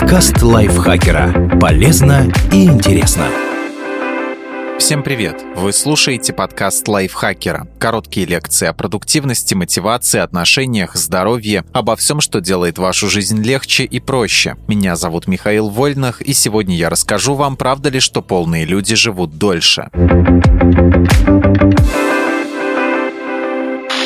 Подкаст лайфхакера. Полезно и интересно. Всем привет! Вы слушаете подкаст лайфхакера. Короткие лекции о продуктивности, мотивации, отношениях, здоровье, обо всем, что делает вашу жизнь легче и проще. Меня зовут Михаил Вольнах, и сегодня я расскажу вам, правда ли, что полные люди живут дольше.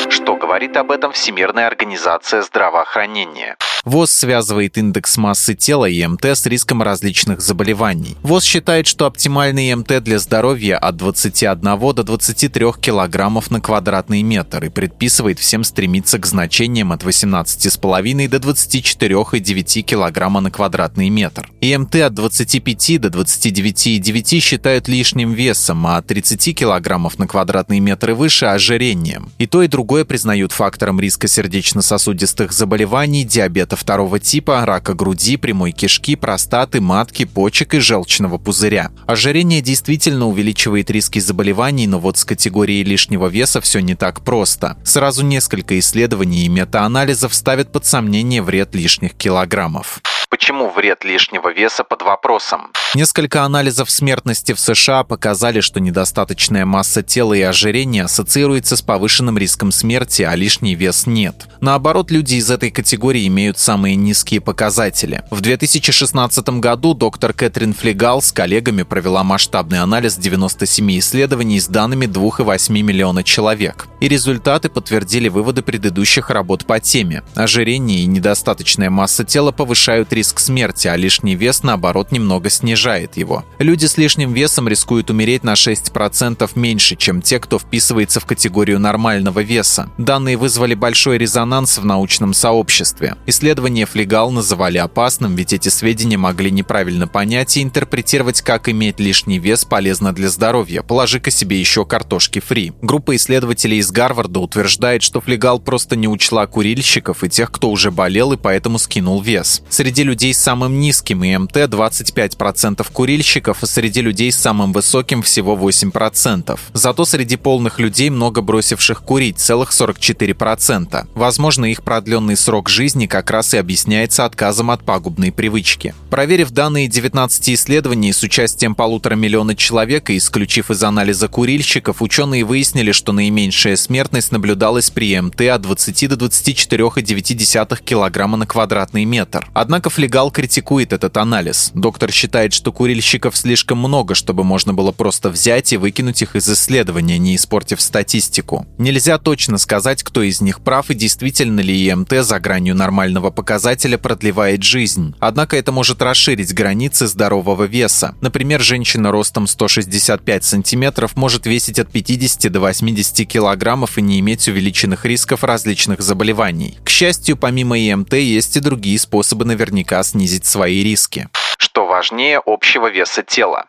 Что говорит об этом Всемирная организация здравоохранения? ВОЗ связывает индекс массы тела и с риском различных заболеваний. ВОЗ считает, что оптимальный МТ для здоровья от 21 до 23 килограммов на квадратный метр и предписывает всем стремиться к значениям от 18,5 до 24,9 килограмма на квадратный метр. И от 25 до 29,9 считают лишним весом, а от 30 килограммов на квадратный метр и выше – ожирением. И то, и другое признают фактором риска сердечно-сосудистых заболеваний, диабета диабета второго типа, рака груди, прямой кишки, простаты, матки, почек и желчного пузыря. Ожирение действительно увеличивает риски заболеваний, но вот с категорией лишнего веса все не так просто. Сразу несколько исследований и метаанализов ставят под сомнение вред лишних килограммов. Почему вред лишнего веса под вопросом? Несколько анализов смертности в США показали, что недостаточная масса тела и ожирение ассоциируется с повышенным риском смерти, а лишний вес нет. Наоборот, люди из этой категории имеют самые низкие показатели. В 2016 году доктор Кэтрин Флегал с коллегами провела масштабный анализ 97 исследований с данными 2,8 миллиона человек. И результаты подтвердили выводы предыдущих работ по теме. Ожирение и недостаточная масса тела повышают риск риск смерти, а лишний вес, наоборот, немного снижает его. Люди с лишним весом рискуют умереть на 6% меньше, чем те, кто вписывается в категорию нормального веса. Данные вызвали большой резонанс в научном сообществе. Исследование Флегал называли опасным, ведь эти сведения могли неправильно понять и интерпретировать, как иметь лишний вес полезно для здоровья. Положи-ка себе еще картошки фри. Группа исследователей из Гарварда утверждает, что Флегал просто не учла курильщиков и тех, кто уже болел и поэтому скинул вес. Среди людей с самым низким ИМТ 25% курильщиков, а среди людей с самым высоким всего 8%. Зато среди полных людей много бросивших курить, целых 44%. Возможно, их продленный срок жизни как раз и объясняется отказом от пагубной привычки. Проверив данные 19 исследований с участием полутора миллиона человек и исключив из анализа курильщиков, ученые выяснили, что наименьшая смертность наблюдалась при МТ от 20 до 24,9 кг на квадратный метр. Однако Легал критикует этот анализ. Доктор считает, что курильщиков слишком много, чтобы можно было просто взять и выкинуть их из исследования, не испортив статистику. Нельзя точно сказать, кто из них прав и действительно ли ИМТ за гранью нормального показателя продлевает жизнь. Однако это может расширить границы здорового веса. Например, женщина ростом 165 сантиметров может весить от 50 до 80 килограммов и не иметь увеличенных рисков различных заболеваний. К счастью, помимо ИМТ есть и другие способы наверняка наверняка снизить свои риски. Что важнее общего веса тела?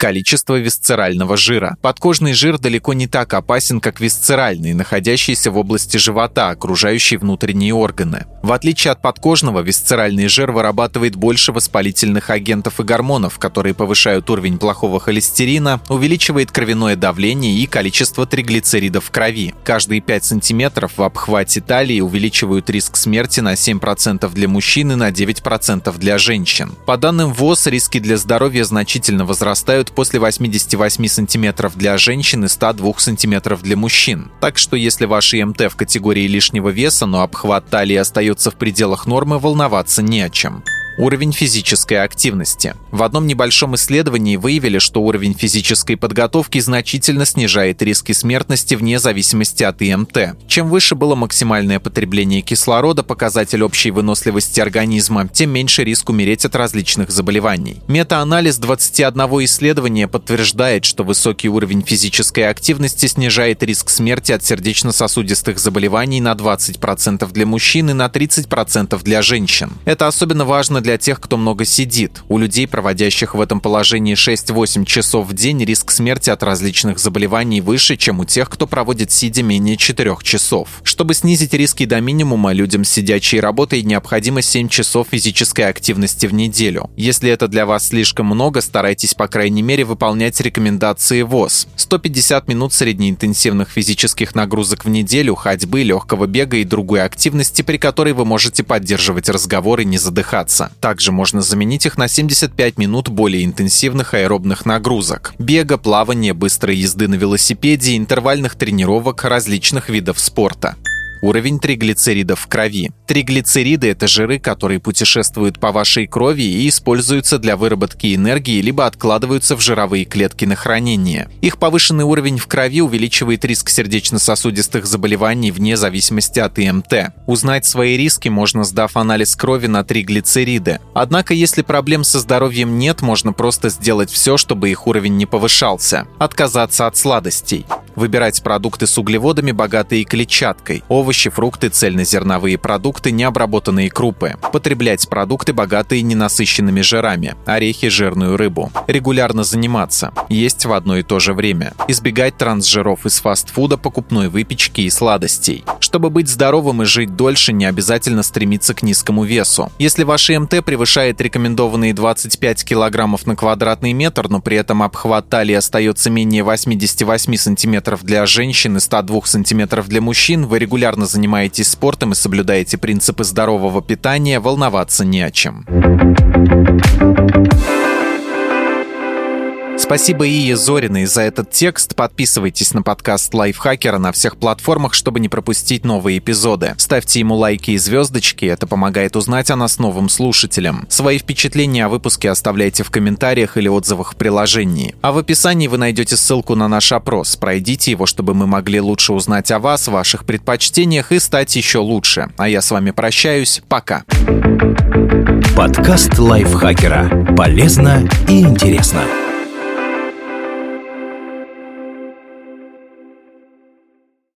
Количество висцерального жира. Подкожный жир далеко не так опасен, как висцеральный, находящийся в области живота, окружающий внутренние органы. В отличие от подкожного, висцеральный жир вырабатывает больше воспалительных агентов и гормонов, которые повышают уровень плохого холестерина, увеличивает кровяное давление и количество триглицеридов в крови. Каждые 5 сантиметров в обхвате талии увеличивают риск смерти на 7% для мужчин и на 9% для женщин. По данным ВОЗ, риски для здоровья значительно возрастают после 88 сантиметров для женщин и 102 сантиметров для мужчин. Так что если ваш ИМТ в категории лишнего веса, но обхват талии остается в пределах нормы, волноваться не о чем. Уровень физической активности. В одном небольшом исследовании выявили, что уровень физической подготовки значительно снижает риски смертности вне зависимости от ИМТ. Чем выше было максимальное потребление кислорода, показатель общей выносливости организма, тем меньше риск умереть от различных заболеваний. Метаанализ 21 исследования подтверждает, что высокий уровень физической активности снижает риск смерти от сердечно-сосудистых заболеваний на 20% для мужчин и на 30% для женщин. Это особенно важно для для тех, кто много сидит. У людей, проводящих в этом положении 6-8 часов в день, риск смерти от различных заболеваний выше, чем у тех, кто проводит сидя менее 4 часов. Чтобы снизить риски до минимума, людям с сидячей работой необходимо 7 часов физической активности в неделю. Если это для вас слишком много, старайтесь по крайней мере выполнять рекомендации ВОЗ. 150 минут среднеинтенсивных физических нагрузок в неделю, ходьбы, легкого бега и другой активности, при которой вы можете поддерживать разговор и не задыхаться. Также можно заменить их на 75 минут более интенсивных аэробных нагрузок. Бега, плавания, быстрой езды на велосипеде, интервальных тренировок различных видов спорта. Уровень триглицеридов в крови. Триглицериды – это жиры, которые путешествуют по вашей крови и используются для выработки энергии, либо откладываются в жировые клетки на хранение. Их повышенный уровень в крови увеличивает риск сердечно-сосудистых заболеваний вне зависимости от ИМТ. Узнать свои риски можно, сдав анализ крови на триглицериды. Однако, если проблем со здоровьем нет, можно просто сделать все, чтобы их уровень не повышался. Отказаться от сладостей. Выбирать продукты с углеводами, богатые клетчаткой. Овощи, фрукты, цельнозерновые продукты, необработанные крупы. Потреблять продукты, богатые ненасыщенными жирами. Орехи, жирную рыбу. Регулярно заниматься. Есть в одно и то же время. Избегать трансжиров из фастфуда, покупной выпечки и сладостей. Чтобы быть здоровым и жить дольше, не обязательно стремиться к низкому весу. Если ваш МТ превышает рекомендованные 25 килограммов на квадратный метр, но при этом обхват талии остается менее 88 сантиметров для женщин и 102 сантиметров для мужчин, вы регулярно занимаетесь спортом и соблюдаете принципы здорового питания, волноваться не о чем. Спасибо Ие Зориной за этот текст. Подписывайтесь на подкаст Лайфхакера на всех платформах, чтобы не пропустить новые эпизоды. Ставьте ему лайки и звездочки, это помогает узнать о нас новым слушателям. Свои впечатления о выпуске оставляйте в комментариях или отзывах в приложении. А в описании вы найдете ссылку на наш опрос. Пройдите его, чтобы мы могли лучше узнать о вас, ваших предпочтениях и стать еще лучше. А я с вами прощаюсь. Пока. Подкаст Лайфхакера. Полезно и интересно.